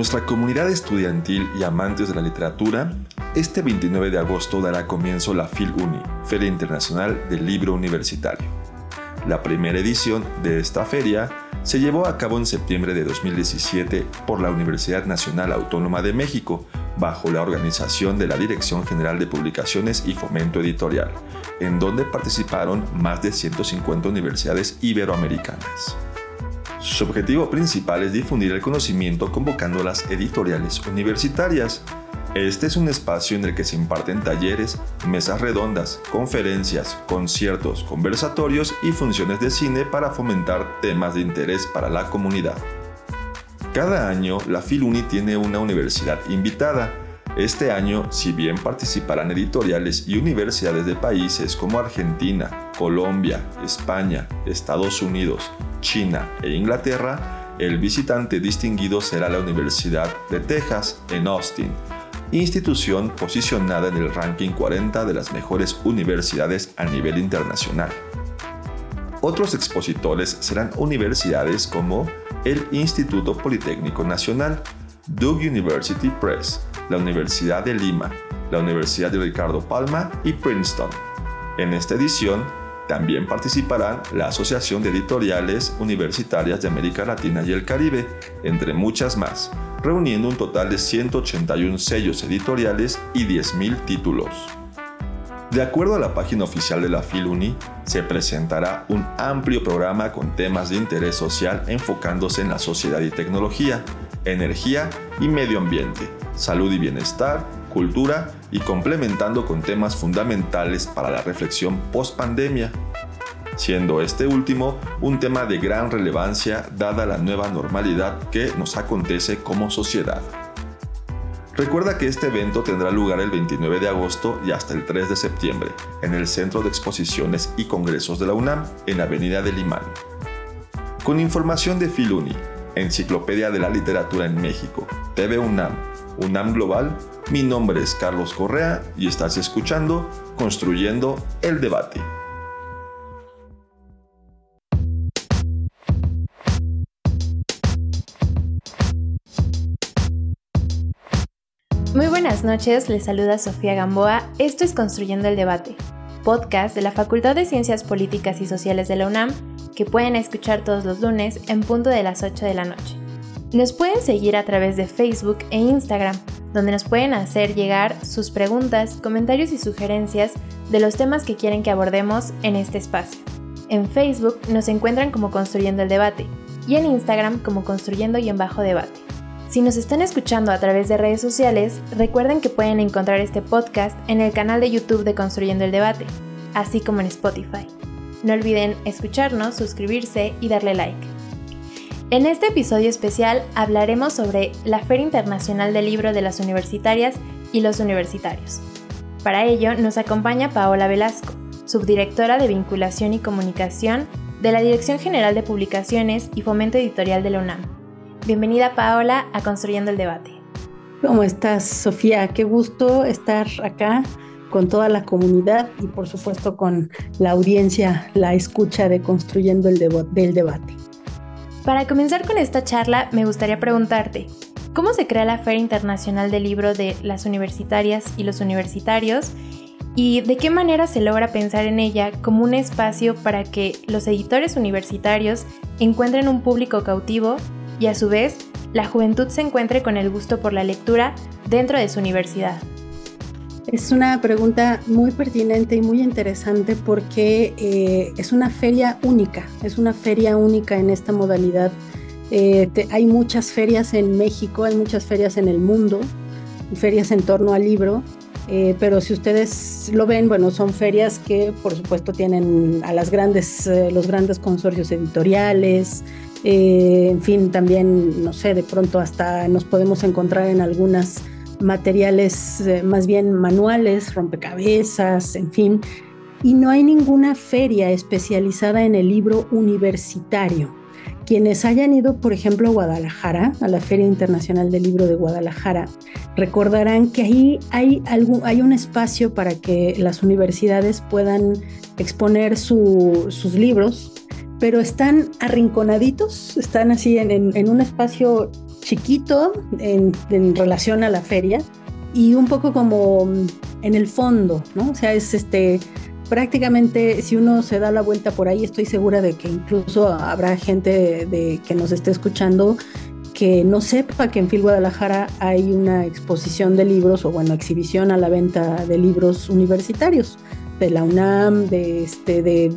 Nuestra comunidad estudiantil y amantes de la literatura, este 29 de agosto dará comienzo la FIL-UNI, Feria Internacional del Libro Universitario. La primera edición de esta feria se llevó a cabo en septiembre de 2017 por la Universidad Nacional Autónoma de México, bajo la organización de la Dirección General de Publicaciones y Fomento Editorial, en donde participaron más de 150 universidades iberoamericanas. Su objetivo principal es difundir el conocimiento convocando a las editoriales universitarias. Este es un espacio en el que se imparten talleres, mesas redondas, conferencias, conciertos, conversatorios y funciones de cine para fomentar temas de interés para la comunidad. Cada año, la Filuni tiene una universidad invitada. Este año, si bien participarán editoriales y universidades de países como Argentina, Colombia, España, Estados Unidos, China e Inglaterra, el visitante distinguido será la Universidad de Texas en Austin, institución posicionada en el ranking 40 de las mejores universidades a nivel internacional. Otros expositores serán universidades como el Instituto Politécnico Nacional, Duke University Press, la Universidad de Lima, la Universidad de Ricardo Palma y Princeton. En esta edición también participarán la Asociación de Editoriales Universitarias de América Latina y el Caribe, entre muchas más, reuniendo un total de 181 sellos editoriales y 10.000 títulos. De acuerdo a la página oficial de la Filuni, se presentará un amplio programa con temas de interés social enfocándose en la sociedad y tecnología, energía y medio ambiente, salud y bienestar, cultura y complementando con temas fundamentales para la reflexión post-pandemia, siendo este último un tema de gran relevancia dada la nueva normalidad que nos acontece como sociedad. Recuerda que este evento tendrá lugar el 29 de agosto y hasta el 3 de septiembre en el Centro de Exposiciones y Congresos de la UNAM en Avenida del Limán. Con información de Filuni, Enciclopedia de la Literatura en México, TV UNAM, UNAM Global, mi nombre es Carlos Correa y estás escuchando Construyendo el Debate. Muy buenas noches, les saluda Sofía Gamboa. Esto es Construyendo el Debate, podcast de la Facultad de Ciencias Políticas y Sociales de la UNAM, que pueden escuchar todos los lunes en punto de las 8 de la noche. Nos pueden seguir a través de Facebook e Instagram, donde nos pueden hacer llegar sus preguntas, comentarios y sugerencias de los temas que quieren que abordemos en este espacio. En Facebook nos encuentran como Construyendo el Debate y en Instagram como Construyendo y en Bajo Debate. Si nos están escuchando a través de redes sociales, recuerden que pueden encontrar este podcast en el canal de YouTube de Construyendo el Debate, así como en Spotify. No olviden escucharnos, suscribirse y darle like. En este episodio especial hablaremos sobre la Feria Internacional del Libro de las Universitarias y los Universitarios. Para ello nos acompaña Paola Velasco, subdirectora de Vinculación y Comunicación de la Dirección General de Publicaciones y Fomento Editorial de la UNAM. Bienvenida Paola a Construyendo el Debate. ¿Cómo estás, Sofía? Qué gusto estar acá con toda la comunidad y por supuesto con la audiencia, la escucha de Construyendo el debo del Debate. Para comenzar con esta charla, me gustaría preguntarte, ¿cómo se crea la Feria Internacional del Libro de las Universitarias y los Universitarios? ¿Y de qué manera se logra pensar en ella como un espacio para que los editores universitarios encuentren un público cautivo y a su vez la juventud se encuentre con el gusto por la lectura dentro de su universidad? Es una pregunta muy pertinente y muy interesante porque eh, es una feria única, es una feria única en esta modalidad. Eh, hay muchas ferias en México, hay muchas ferias en el mundo, ferias en torno al libro, eh, pero si ustedes lo ven, bueno, son ferias que por supuesto tienen a las grandes, los grandes consorcios editoriales, en fin, también, no sé, de pronto hasta nos podemos encontrar en algunas materiales más bien manuales, rompecabezas, en fin, y no hay ninguna feria especializada en el libro universitario. Quienes hayan ido, por ejemplo, a Guadalajara, a la Feria Internacional del Libro de Guadalajara, recordarán que ahí hay, hay un espacio para que las universidades puedan exponer sus libros, pero están arrinconaditos, están así en, un espacio chiquito en, en, relación a la feria y un poco como en el fondo, ¿no? O sea, es este prácticamente si uno se da la vuelta por ahí, estoy segura de que incluso habrá gente de, que nos esté escuchando que no sepa que en Fil Guadalajara hay una exposición de libros o bueno, exhibición a la venta de libros universitarios de la UNAM, de este, de,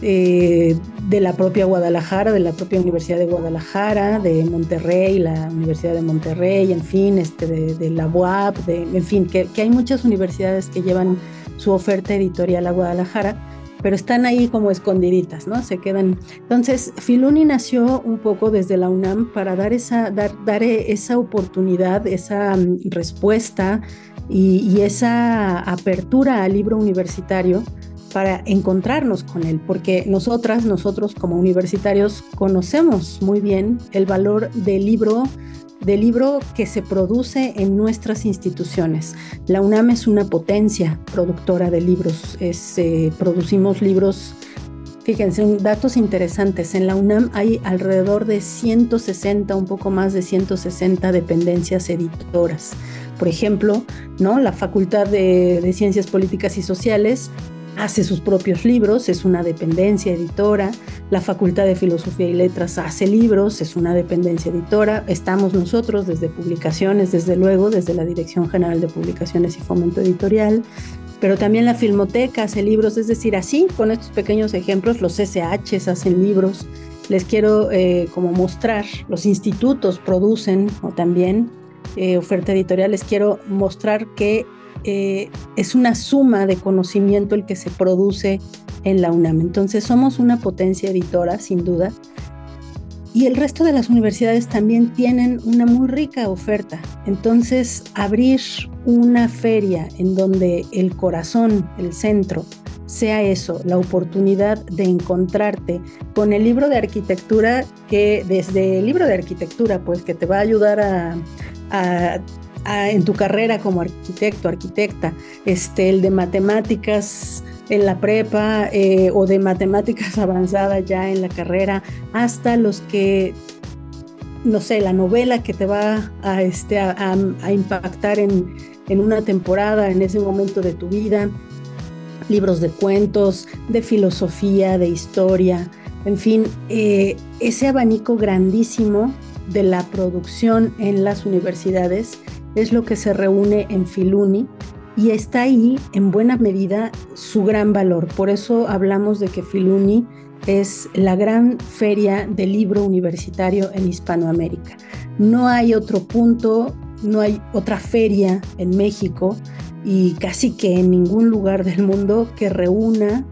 de, la propia Guadalajara, de la propia Universidad de Guadalajara, de Monterrey, la Universidad de Monterrey, en fin, este, de, la UAP, de, en fin, que, hay muchas universidades que llevan su oferta editorial a Guadalajara, pero están ahí como escondiditas, ¿no? Se quedan. Entonces, Filuni nació un poco desde la UNAM para dar esa, dar, dar esa oportunidad, esa mm, respuesta y esa apertura al libro universitario para encontrarnos con él, porque nosotras, nosotros como universitarios, conocemos muy bien el valor del libro del libro que se produce en nuestras instituciones. La UNAM es una potencia productora de libros. Eh, producimos libros, fíjense, datos interesantes. En la UNAM hay alrededor de 160, un poco más de 160 dependencias editoras. Por ejemplo, ¿no? la Facultad de, de Ciencias Políticas y Sociales hace sus propios libros, es una dependencia editora. La Facultad de Filosofía y Letras hace libros, es una dependencia editora. Estamos nosotros desde publicaciones, desde luego, desde la Dirección General de Publicaciones y Fomento Editorial. Pero también la Filmoteca hace libros, es decir, así, con estos pequeños ejemplos, los SH hacen libros. Les quiero eh, como mostrar, los institutos producen o también eh, oferta editorial, les quiero mostrar que eh, es una suma de conocimiento el que se produce en la UNAM. Entonces somos una potencia editora, sin duda. Y el resto de las universidades también tienen una muy rica oferta. Entonces, abrir una feria en donde el corazón, el centro, sea eso, la oportunidad de encontrarte con el libro de arquitectura que desde el libro de arquitectura, pues que te va a ayudar a, a en tu carrera como arquitecto, arquitecta, este, el de matemáticas en la prepa eh, o de matemáticas avanzadas ya en la carrera, hasta los que, no sé, la novela que te va a, este, a, impactar en, en una temporada, en ese momento de tu vida, libros de cuentos, de filosofía, de historia, en fin, eh, ese abanico grandísimo de la producción en las universidades es lo que se reúne en Filuni y está ahí en buena medida su gran valor. Por eso hablamos de que Filuni es la gran feria del libro universitario en Hispanoamérica. No hay otro punto, no hay otra feria en México y casi que en ningún lugar del mundo que reúna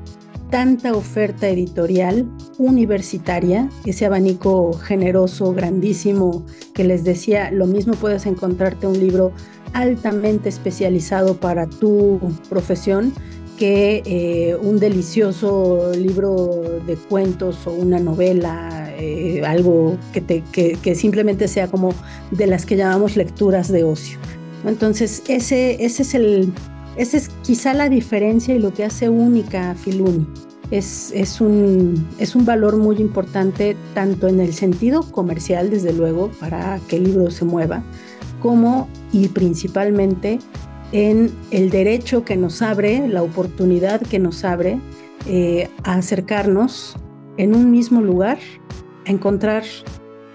tanta oferta editorial universitaria, ese abanico generoso, grandísimo, que les decía, lo mismo puedes encontrarte un libro altamente especializado para tu profesión que eh, un delicioso libro de cuentos o una novela, eh, algo que, te, que, simplemente sea como de las que llamamos lecturas de ocio. Entonces, ese, ese es el, esa es quizá la diferencia y lo que hace única a Filuni. Es, es, un, es un valor muy importante tanto en el sentido comercial, desde luego, para que el libro se mueva, como y principalmente en el derecho que nos abre, la oportunidad que nos abre eh, a acercarnos en un mismo lugar, a encontrar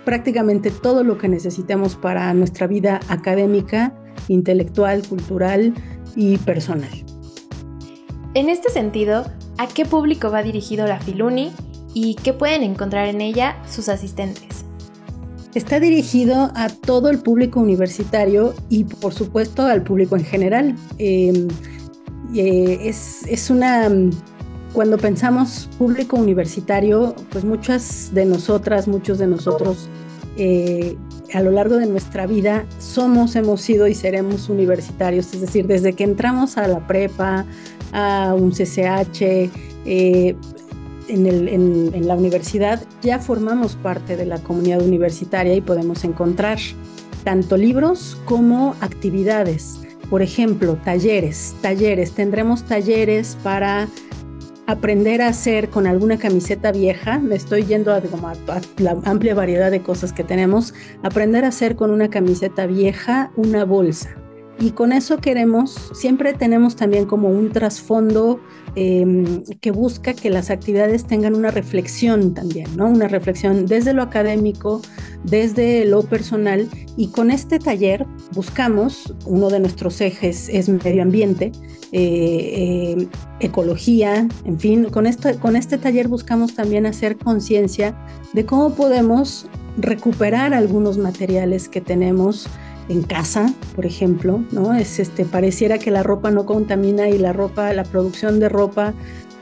prácticamente todo lo que necesitemos para nuestra vida académica, intelectual, cultural, y personal. En este sentido, ¿a qué público va dirigido la Filuni y qué pueden encontrar en ella sus asistentes. Está dirigido a todo el público universitario y por supuesto al público en general. Em, eh, es, es, una, cuando pensamos público universitario, pues muchas de nosotras, muchos de nosotros eh, a lo largo de nuestra vida somos, hemos sido y seremos universitarios, es decir, desde que entramos a la prepa, a un CCH, eh, en, la universidad, ya formamos parte de la comunidad universitaria y podemos encontrar tanto libros como actividades. Por ejemplo, talleres, talleres. Tendremos talleres para aprender a hacer con alguna camiseta vieja, me estoy yendo a, a, la amplia variedad de cosas que tenemos, aprender a hacer con una camiseta vieja una bolsa. Y con eso queremos, siempre tenemos también como un trasfondo em, que busca que las actividades tengan una reflexión también, ¿no? Una reflexión desde lo académico, desde lo personal. Y con este taller buscamos, uno de nuestros ejes es medio ambiente, eh, eh, ecología, en fin, con, esto, con este taller buscamos también hacer conciencia de cómo podemos recuperar algunos materiales que tenemos en casa, por ejemplo, ¿no? Es este, pareciera que la ropa no contamina y la ropa, la producción de ropa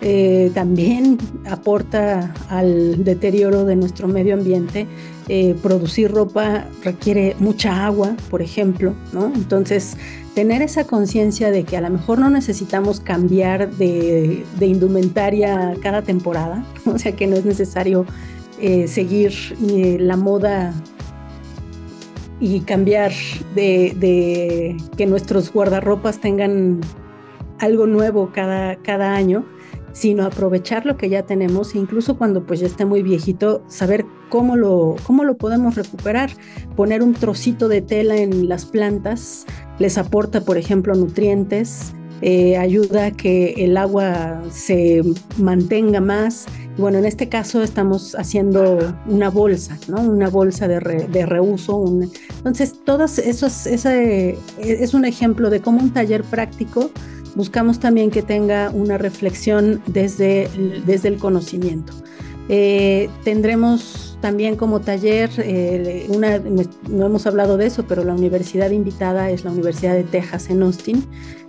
eh, también aporta al deterioro de nuestro medio ambiente. Eh, producir ropa requiere mucha agua, por ejemplo, ¿no? Entonces, tener esa conciencia de que a lo mejor no necesitamos cambiar de, indumentaria cada temporada, o sea que no es necesario eh, seguir la moda y cambiar de, que nuestros guardarropas tengan algo nuevo cada, cada año, sino aprovechar lo que ya tenemos incluso cuando pues ya esté muy viejito, saber cómo lo, cómo lo podemos recuperar. Poner un trocito de tela en las plantas les aporta, por ejemplo, nutrientes, eh, ayuda a que el agua se mantenga más. Bueno, en este caso estamos haciendo una bolsa, ¿no? Una bolsa de, reuso. Entonces, todos esos, ese es un ejemplo de cómo un taller práctico buscamos también que tenga una reflexión desde, desde el conocimiento. Eh, tendremos también como taller, eh, no hemos hablado de eso, pero la universidad invitada es la Universidad de Texas en Austin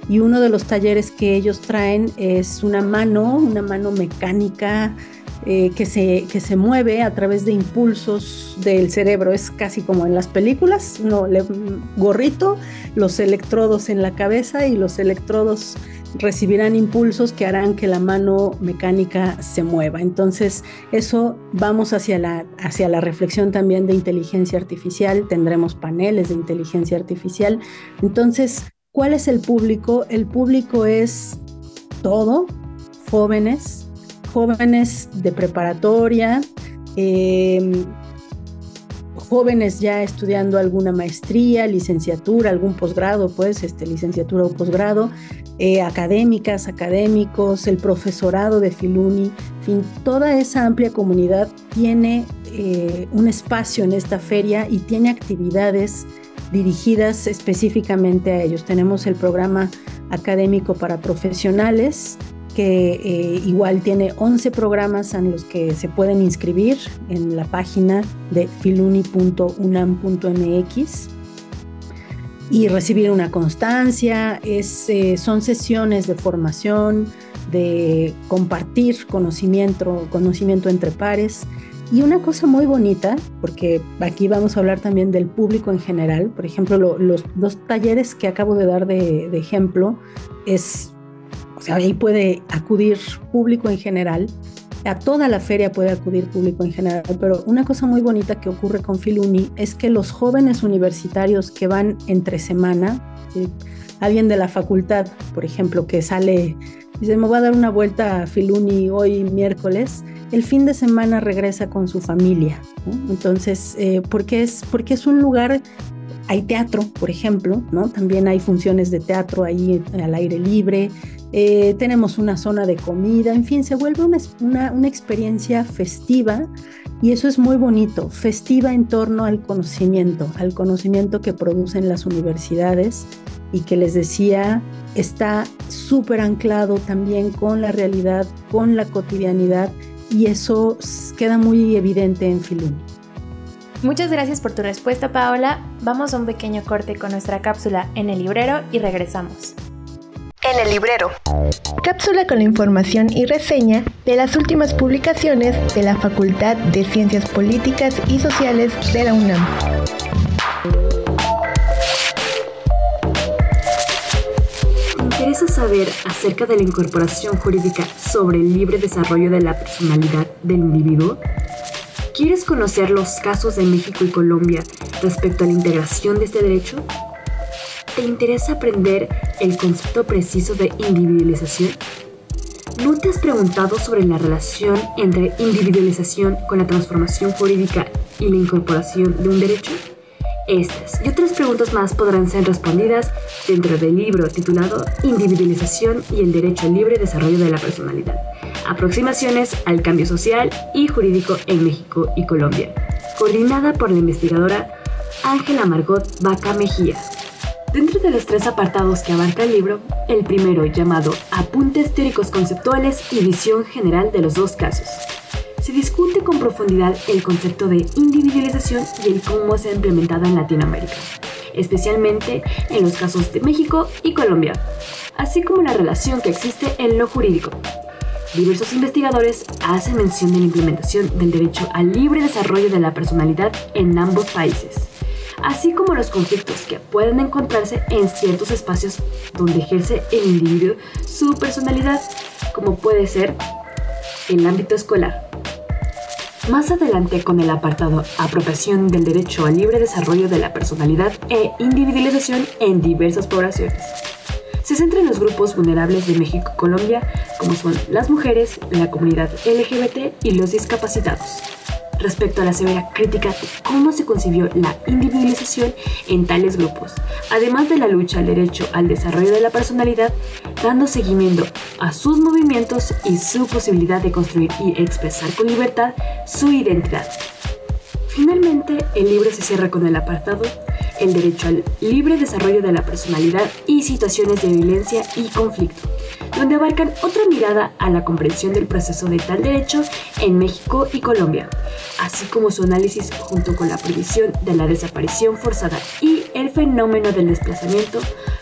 y uno de los talleres que ellos traen es una mano, una mano mecánica eh, que, se, que se mueve a través de impulsos del cerebro. Es casi como en las películas, no, le, gorrito, los electrodos en la cabeza y los electrodos recibirán impulsos que harán que la mano mecánica se mueva. Entonces, eso vamos hacia la, hacia la reflexión también de inteligencia artificial, tendremos paneles de inteligencia artificial. Entonces, ¿cuál es el público? El público es todo, jóvenes, jóvenes de preparatoria, em, jóvenes ya estudiando alguna maestría, licenciatura, algún posgrado, pues, este, licenciatura o posgrado, eh, académicas, académicos, el profesorado de Filuni, en fin, toda esa amplia comunidad tiene eh, un espacio en esta feria y tiene actividades dirigidas específicamente a ellos. Tenemos el programa académico para profesionales, que eh, igual tiene 11 programas en los que se pueden inscribir en la página de filuni.unam.mx y recibir una constancia. Es, eh, son sesiones de formación, de compartir conocimiento, conocimiento entre pares. Y una cosa muy bonita, porque aquí vamos a hablar también del público en general, por ejemplo, los dos talleres que acabo de dar de, ejemplo, es, sea, ahí puede acudir público en general, a toda la feria puede acudir público en general, pero una cosa muy bonita que ocurre con Filuni es que los jóvenes universitarios que van entre semana, alguien de la facultad, por ejemplo, que sale, dice, me voy a dar una vuelta a Filuni hoy miércoles, el fin de semana regresa con su familia. Entonces, eh, porque, es, porque es un lugar hay teatro, por ejemplo, ¿no? También hay funciones de teatro ahí al aire libre, eh, tenemos una zona de comida, en fin, se vuelve una, una, experiencia festiva y eso es muy bonito, festiva en torno al conocimiento, al conocimiento que producen las universidades y que les decía está súper anclado también con la realidad, con la cotidianidad y eso queda muy evidente en Filuni. Muchas gracias por tu respuesta, Paola. Vamos a un pequeño corte con nuestra cápsula en el librero y regresamos. En el librero. Cápsula con la información y reseña de las últimas publicaciones de la Facultad de Ciencias Políticas y Sociales de la UNAM. ¿Te interesa saber acerca de la incorporación jurídica sobre el libre desarrollo de la personalidad del individuo? ¿Quieres conocer los casos de México y Colombia respecto a la integración de este derecho? ¿Te interesa aprender el concepto preciso de individualización? ¿No te has preguntado sobre la relación entre individualización con la transformación jurídica y la incorporación de un derecho? Estas y otras preguntas más podrán ser respondidas dentro del libro titulado Individualización y el Derecho al Libre Desarrollo de la Personalidad. Aproximaciones al cambio social y jurídico en México y Colombia, coordinada por la investigadora Ángela Margot Vaca Mejía. Dentro de los tres apartados que abarca el libro, el primero llamado Apuntes teóricos conceptuales y visión general de los dos casos, se discute con profundidad el concepto de individualización y el cómo se ha implementado en Latinoamérica, especialmente en los casos de México y Colombia, así como la relación que existe en lo jurídico. Diversos investigadores hacen mención de la implementación del derecho al libre desarrollo de la personalidad en ambos países así como los conflictos que pueden encontrarse en ciertos espacios donde ejerce el individuo su personalidad, como puede ser el ámbito escolar. Más adelante con el apartado Apropiación del derecho al libre desarrollo de la personalidad e individualización en diversas poblaciones. Se centra en los grupos vulnerables de México y Colombia, como son las mujeres, la comunidad LGBT y los discapacitados respecto a la severa crítica de cómo se concibió la individualización en tales grupos, además de la lucha al derecho al desarrollo de la personalidad, dando seguimiento a sus movimientos y su posibilidad de construir y expresar con libertad su identidad. Finalmente, el libro se cierra con el apartado El derecho al libre desarrollo de la personalidad y situaciones de violencia y conflicto, donde abarcan otra mirada a la comprensión del proceso de tal derecho en México y Colombia, así como su análisis junto con la prohibición de la desaparición forzada y el fenómeno del desplazamiento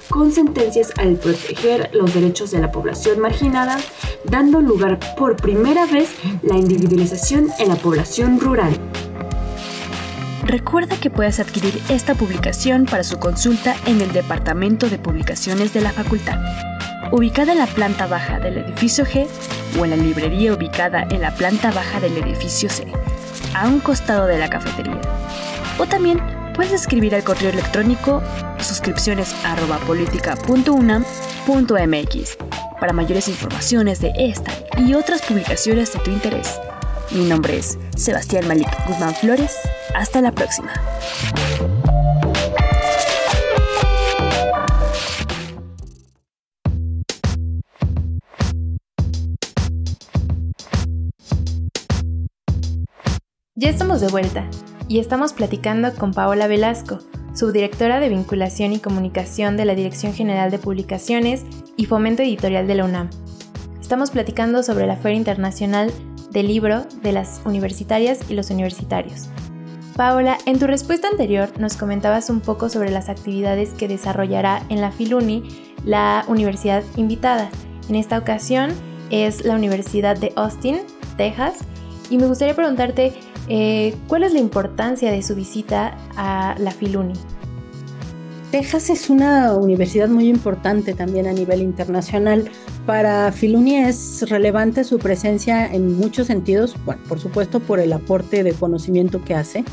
con sentencias al proteger los derechos de la población marginada, dando lugar por primera vez la individualización en la población rural. Recuerda que puedes adquirir esta publicación para su consulta en el Departamento de Publicaciones de la Facultad ubicada en la planta baja del edificio G o en la librería ubicada en la planta baja del edificio C, a un costado de la cafetería. O también puedes escribir al correo electrónico suscripciones para mayores informaciones de esta y otras publicaciones de tu interés. Mi nombre es Sebastián Malik Guzmán Flores. Hasta la próxima. Ya estamos de vuelta y estamos platicando con Paola Velasco, subdirectora de Vinculación y Comunicación de la Dirección General de Publicaciones y Fomento Editorial de la UNAM. Estamos platicando sobre la Feria Internacional del Libro de las Universitarias y los Universitarios. Paola, en tu respuesta anterior nos comentabas un poco sobre las actividades que desarrollará en la Filuni la universidad invitada. En esta ocasión es la Universidad de Austin, Texas, y me gustaría preguntarte eh, ¿Cuál es la importancia de su visita a la Filuni? Texas es una universidad muy importante también a nivel internacional. Para Filuni es relevante su presencia en muchos sentidos, bueno, por supuesto por el aporte de conocimiento que hace,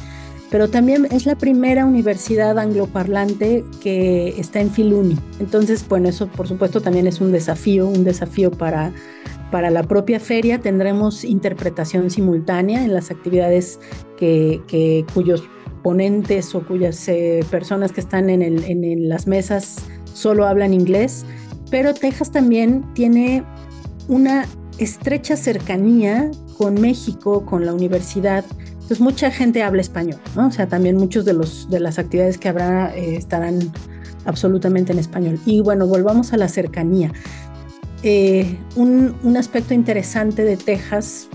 pero también es la primera universidad angloparlante que está en Filuni. Entonces, bueno, eso por supuesto también es un desafío, un desafío para para la propia feria tendremos interpretación simultánea en las actividades que, cuyos ponentes o cuyas eh, personas que están en, en las mesas solo hablan inglés, pero Texas también tiene una estrecha cercanía con México, con la universidad. Entonces mucha gente habla español, ¿no? O sea, también muchos de, los, de las actividades que habrá eh, estarán absolutamente en español. Y bueno, volvamos a la cercanía. Eh, un, aspecto interesante de Texas,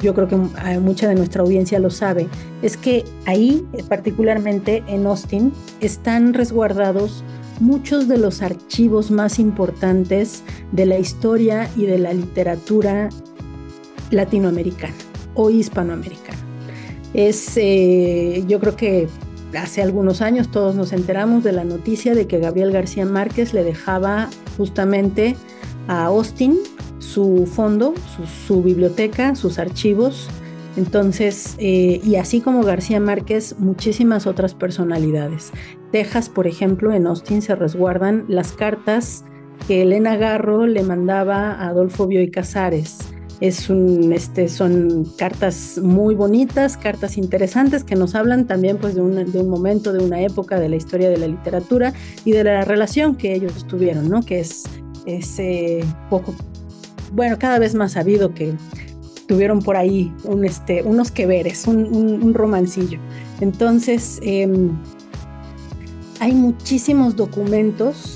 yo creo que mucha de nuestra audiencia lo sabe, es que ahí, particularmente en Austin, están resguardados muchos de los archivos más importantes de la historia y de la literatura latinoamericana o hispanoamericana. Es, eh, yo creo que hace algunos años todos nos enteramos de la noticia de que Gabriel García Márquez le dejaba justamente a Austin su fondo, su, biblioteca, sus archivos. Entonces, eh, y así como García Márquez, muchísimas otras personalidades. Texas, por ejemplo, en Austin se resguardan las cartas que Elena Garro le mandaba a Adolfo Bioy Casares. Es un, este, son cartas muy bonitas, cartas interesantes que nos hablan también pues, de, un, de un momento, de una época de la historia de la literatura y de la relación que ellos tuvieron, ¿no? que es, ese poco bueno, cada vez más sabido que tuvieron por ahí un, este, unos que veres, un, romancillo. Entonces, em, hay muchísimos documentos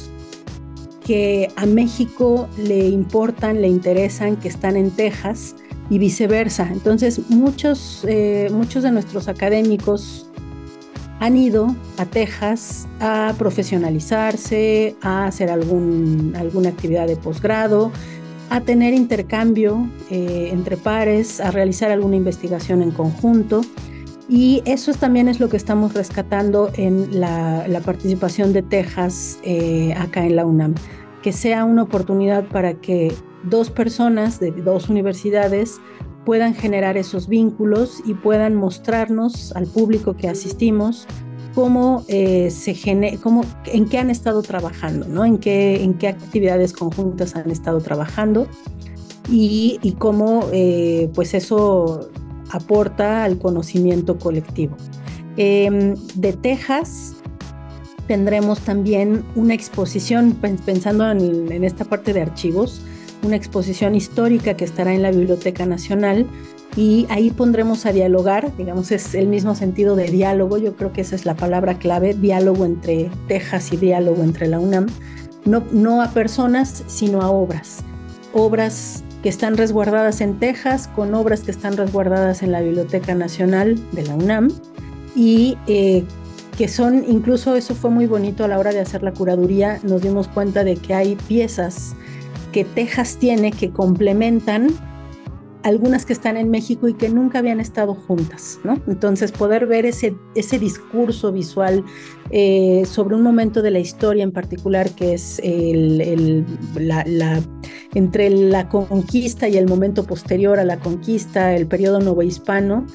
que a México le importan, le interesan, que están en Texas y viceversa. Entonces, muchos, eh, muchos de nuestros académicos han ido a Texas a profesionalizarse, a hacer algún, alguna actividad de posgrado, a tener intercambio eh, entre pares, a realizar alguna investigación en conjunto. Y eso también es lo que estamos rescatando en la, participación de Texas eh, acá en la UNAM, que sea una oportunidad para que dos personas de dos universidades puedan generar esos vínculos y puedan mostrarnos al público que asistimos cómo eh, se cómo, en qué han estado trabajando, ¿no? En qué, en qué actividades conjuntas han estado trabajando y, y cómo pues eso aporta al conocimiento colectivo. Em, de Texas tendremos también una exposición, pensando en, en esta parte de archivos, una exposición histórica que estará en la Biblioteca Nacional y ahí pondremos a dialogar, digamos, es el mismo sentido de diálogo, yo creo que esa es la palabra clave, diálogo entre Texas y diálogo entre la UNAM, no, no a personas, sino a obras, obras que están resguardadas en Texas con obras que están resguardadas en la Biblioteca Nacional de la UNAM y eh, que son, incluso eso fue muy bonito a la hora de hacer la curaduría, nos dimos cuenta de que hay piezas que Texas tiene que complementan algunas que están en México y que nunca habían estado juntas, ¿no? Entonces poder ver ese, ese discurso visual eh, sobre un momento de la historia en particular que es el, la, entre la conquista y el momento posterior a la conquista, el periodo novohispano,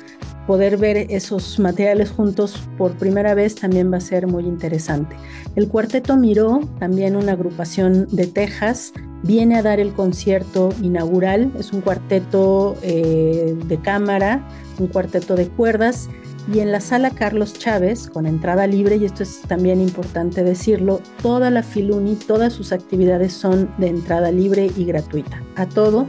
poder ver esos materiales juntos por primera vez también va a ser muy interesante. El cuarteto Miró, también una agrupación de Texas, viene a dar el concierto inaugural. Es un cuarteto eh, de cámara, un cuarteto de cuerdas. Y en la sala Carlos Chávez, con entrada libre, y esto es también importante decirlo, toda la Filuni, todas sus actividades son de entrada libre y gratuita. A todo,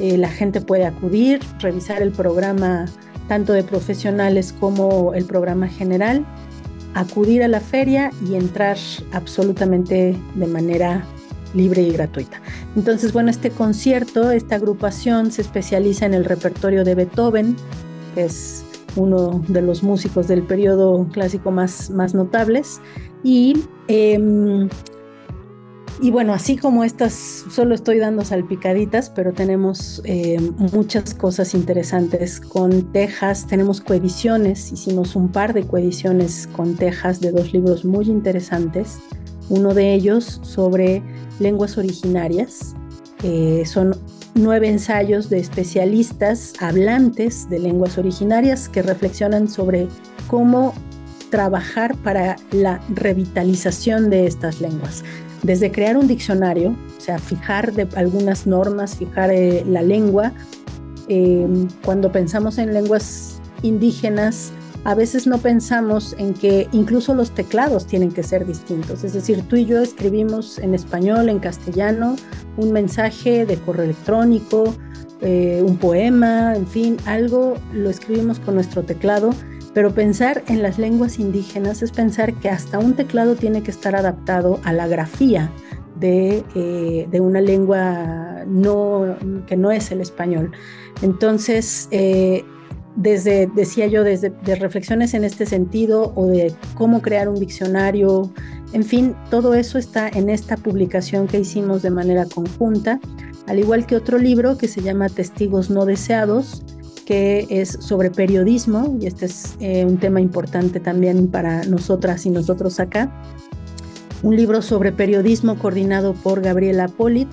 eh, la gente puede acudir, revisar el programa tanto de profesionales como el programa general, acudir a la feria y entrar absolutamente de manera libre y gratuita. Entonces, bueno, este concierto, esta agrupación se especializa en el repertorio de Beethoven, que es uno de los músicos del periodo clásico más, más notables, y em, y bueno, así como estas, solo estoy dando salpicaditas, pero tenemos eh, muchas cosas interesantes con Texas. Tenemos coediciones, hicimos un par de coediciones con Texas de dos libros muy interesantes. Uno de ellos sobre lenguas originarias. son nueve ensayos de especialistas hablantes de lenguas originarias que reflexionan sobre cómo trabajar para la revitalización de estas lenguas desde crear un diccionario, o sea, fijar algunas normas, fijar eh, la lengua. Em, cuando pensamos en lenguas indígenas, a veces no pensamos en que incluso los teclados tienen que ser distintos. Es decir, tú y yo escribimos en español, en castellano, un mensaje de correo electrónico, eh, un poema, en fin, algo lo escribimos con nuestro teclado pero pensar en las lenguas indígenas es pensar que hasta un teclado tiene que estar adaptado a la grafía de, eh, de una lengua no, que no es el español. Entonces, eh, desde, decía yo, desde de reflexiones en este sentido o de cómo crear un diccionario, en fin, todo eso está en esta publicación que hicimos de manera conjunta, al igual que otro libro que se llama Testigos no deseados, que es sobre periodismo, y este es eh, un tema importante también para nosotras y nosotros acá. Un libro sobre periodismo coordinado por Gabriela Polit,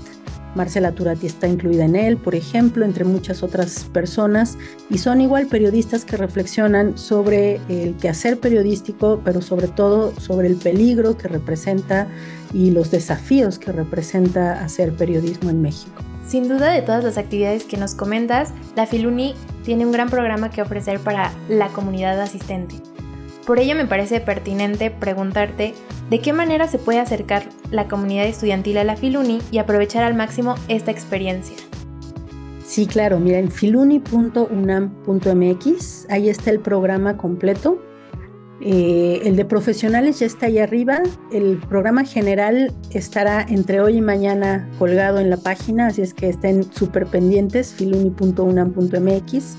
Marcela Turati está incluida en él, por ejemplo, entre muchas otras personas, y son igual periodistas que reflexionan sobre el quehacer periodístico, pero sobre todo sobre el peligro que representa y los desafíos que representa hacer periodismo en México. Sin duda de todas las actividades que nos comentas, la Filuni tiene un gran programa que ofrecer para la comunidad asistente. Por ello me parece pertinente preguntarte de qué manera se puede acercar la comunidad estudiantil a la Filuni y aprovechar al máximo esta experiencia. Sí, claro, mira, en filuni.unam.mx, ahí está el programa completo. Eh, el de profesionales ya está ahí arriba. El programa general estará entre hoy y mañana colgado en la página, así es que estén súper pendientes, filuni.unam.mx.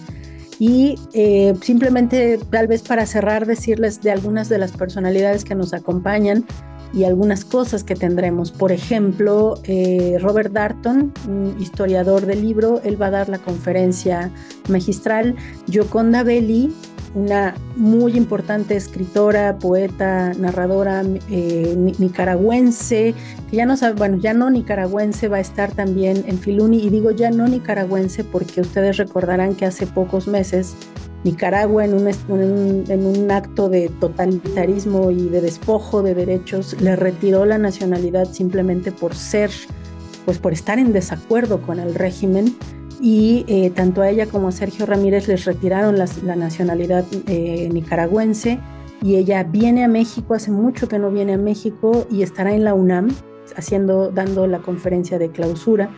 Y eh, simplemente, tal vez para cerrar, decirles de algunas de las personalidades que nos acompañan y algunas cosas que tendremos. Por ejemplo, eh, Robert Darton, un historiador del libro, él va a dar la conferencia magistral. Yoconda Belli, una muy importante escritora, poeta, narradora eh, nicaragüense, que ya no sabe, bueno, ya no nicaragüense, va a estar también en Filuni, y digo ya no nicaragüense porque ustedes recordarán que hace pocos meses Nicaragua en un, en un acto de totalitarismo y de despojo de derechos le retiró la nacionalidad simplemente por ser, pues por estar en desacuerdo con el régimen. Y eh, tanto a ella como a Sergio Ramírez les retiraron la nacionalidad eh, nicaragüense. Y ella viene a México, hace mucho que no viene a México y estará en la UNAM haciendo, dando la conferencia de clausura.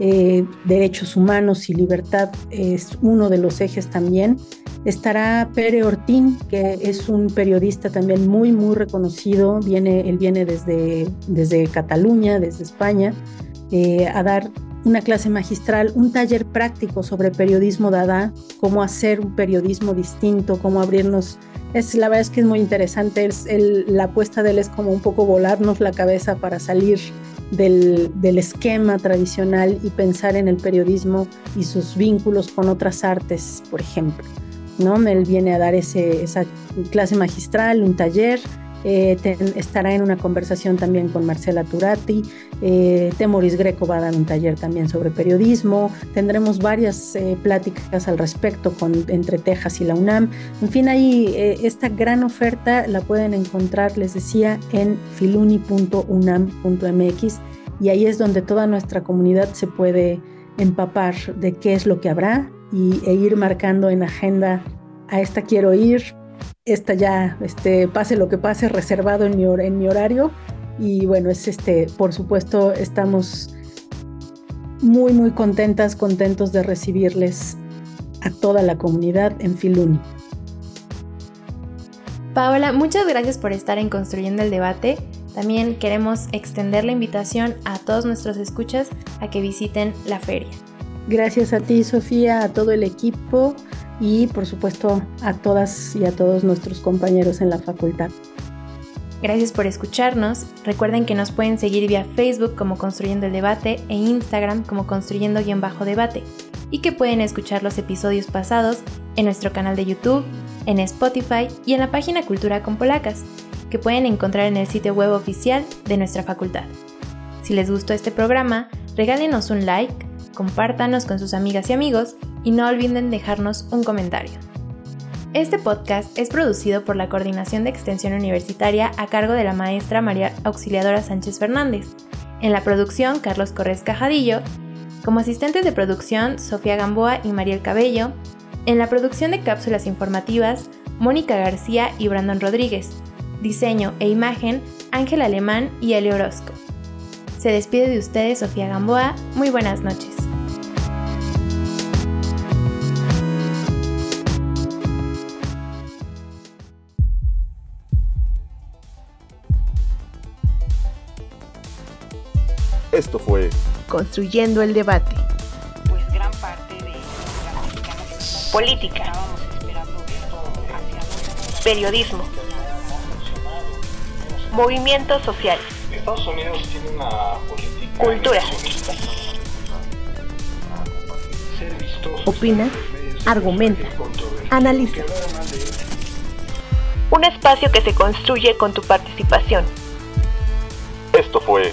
Eh, derechos humanos y libertad es uno de los ejes también. Estará Pere Ortín, que es un periodista también muy, muy reconocido. Viene, él viene desde, desde Cataluña, desde España, a dar una clase magistral, un taller práctico sobre periodismo dada, cómo hacer un periodismo distinto, cómo abrirnos. Es, la verdad es que es muy interesante, es la apuesta de él es como un poco volarnos la cabeza para salir del, del, esquema tradicional y pensar en el periodismo y sus vínculos con otras artes, por ejemplo. ¿no? Él viene a dar ese, esa clase magistral, un taller, eh, estará en una conversación también con Marcela Turati. Eh, Temoris Greco va a dar un taller también sobre periodismo. Tendremos varias eh, pláticas al respecto con, entre Texas y la UNAM. En fin, ahí esta gran oferta la pueden encontrar, les decía, en filuni.unam.mx y ahí es donde toda nuestra comunidad se puede empapar de qué es lo que habrá y, e ir marcando en agenda a esta quiero ir, esta ya, este, pase lo que pase, reservado en mi, en mi horario. Y bueno, es este, por supuesto, estamos muy, muy contentas, contentos de recibirles a toda la comunidad en Filuni. Paola, muchas gracias por estar en Construyendo el Debate. También queremos extender la invitación a todos nuestros escuchas a que visiten la feria. Gracias a ti, Sofía, a todo el equipo y por supuesto a todas y a todos nuestros compañeros en la facultad. Gracias por escucharnos. Recuerden que nos pueden seguir vía Facebook como Construyendo el Debate e Instagram como Construyendo-Debate y que pueden escuchar los episodios pasados en nuestro canal de YouTube, en Spotify y en la página Cultura con Polacas, que pueden encontrar en el sitio web oficial de nuestra facultad. Si les gustó este programa, regálenos un like, compártanos con sus amigas y amigos y no olviden dejarnos un comentario. Este podcast es producido por la Coordinación de Extensión Universitaria a cargo de la maestra María Auxiliadora Sánchez Fernández. En la producción, Carlos Corres Cajadillo. Como asistentes de producción, Sofía Gamboa y Mariel Cabello. En la producción de cápsulas informativas, Mónica García y Brandon Rodríguez. Diseño e imagen, Ángel Alemán y Elio Orozco. Se despide de ustedes Sofía Gamboa. Muy buenas noches. Esto fue Construyendo el debate. Pues gran parte de mexicanos Política. estábamos esperando esto hacia dónde Periodismo. Movimientos sociales. Estados Unidos tiene una política Cultura. Opina, argumenta, analiza. Un espacio que se construye con tu participación. Esto fue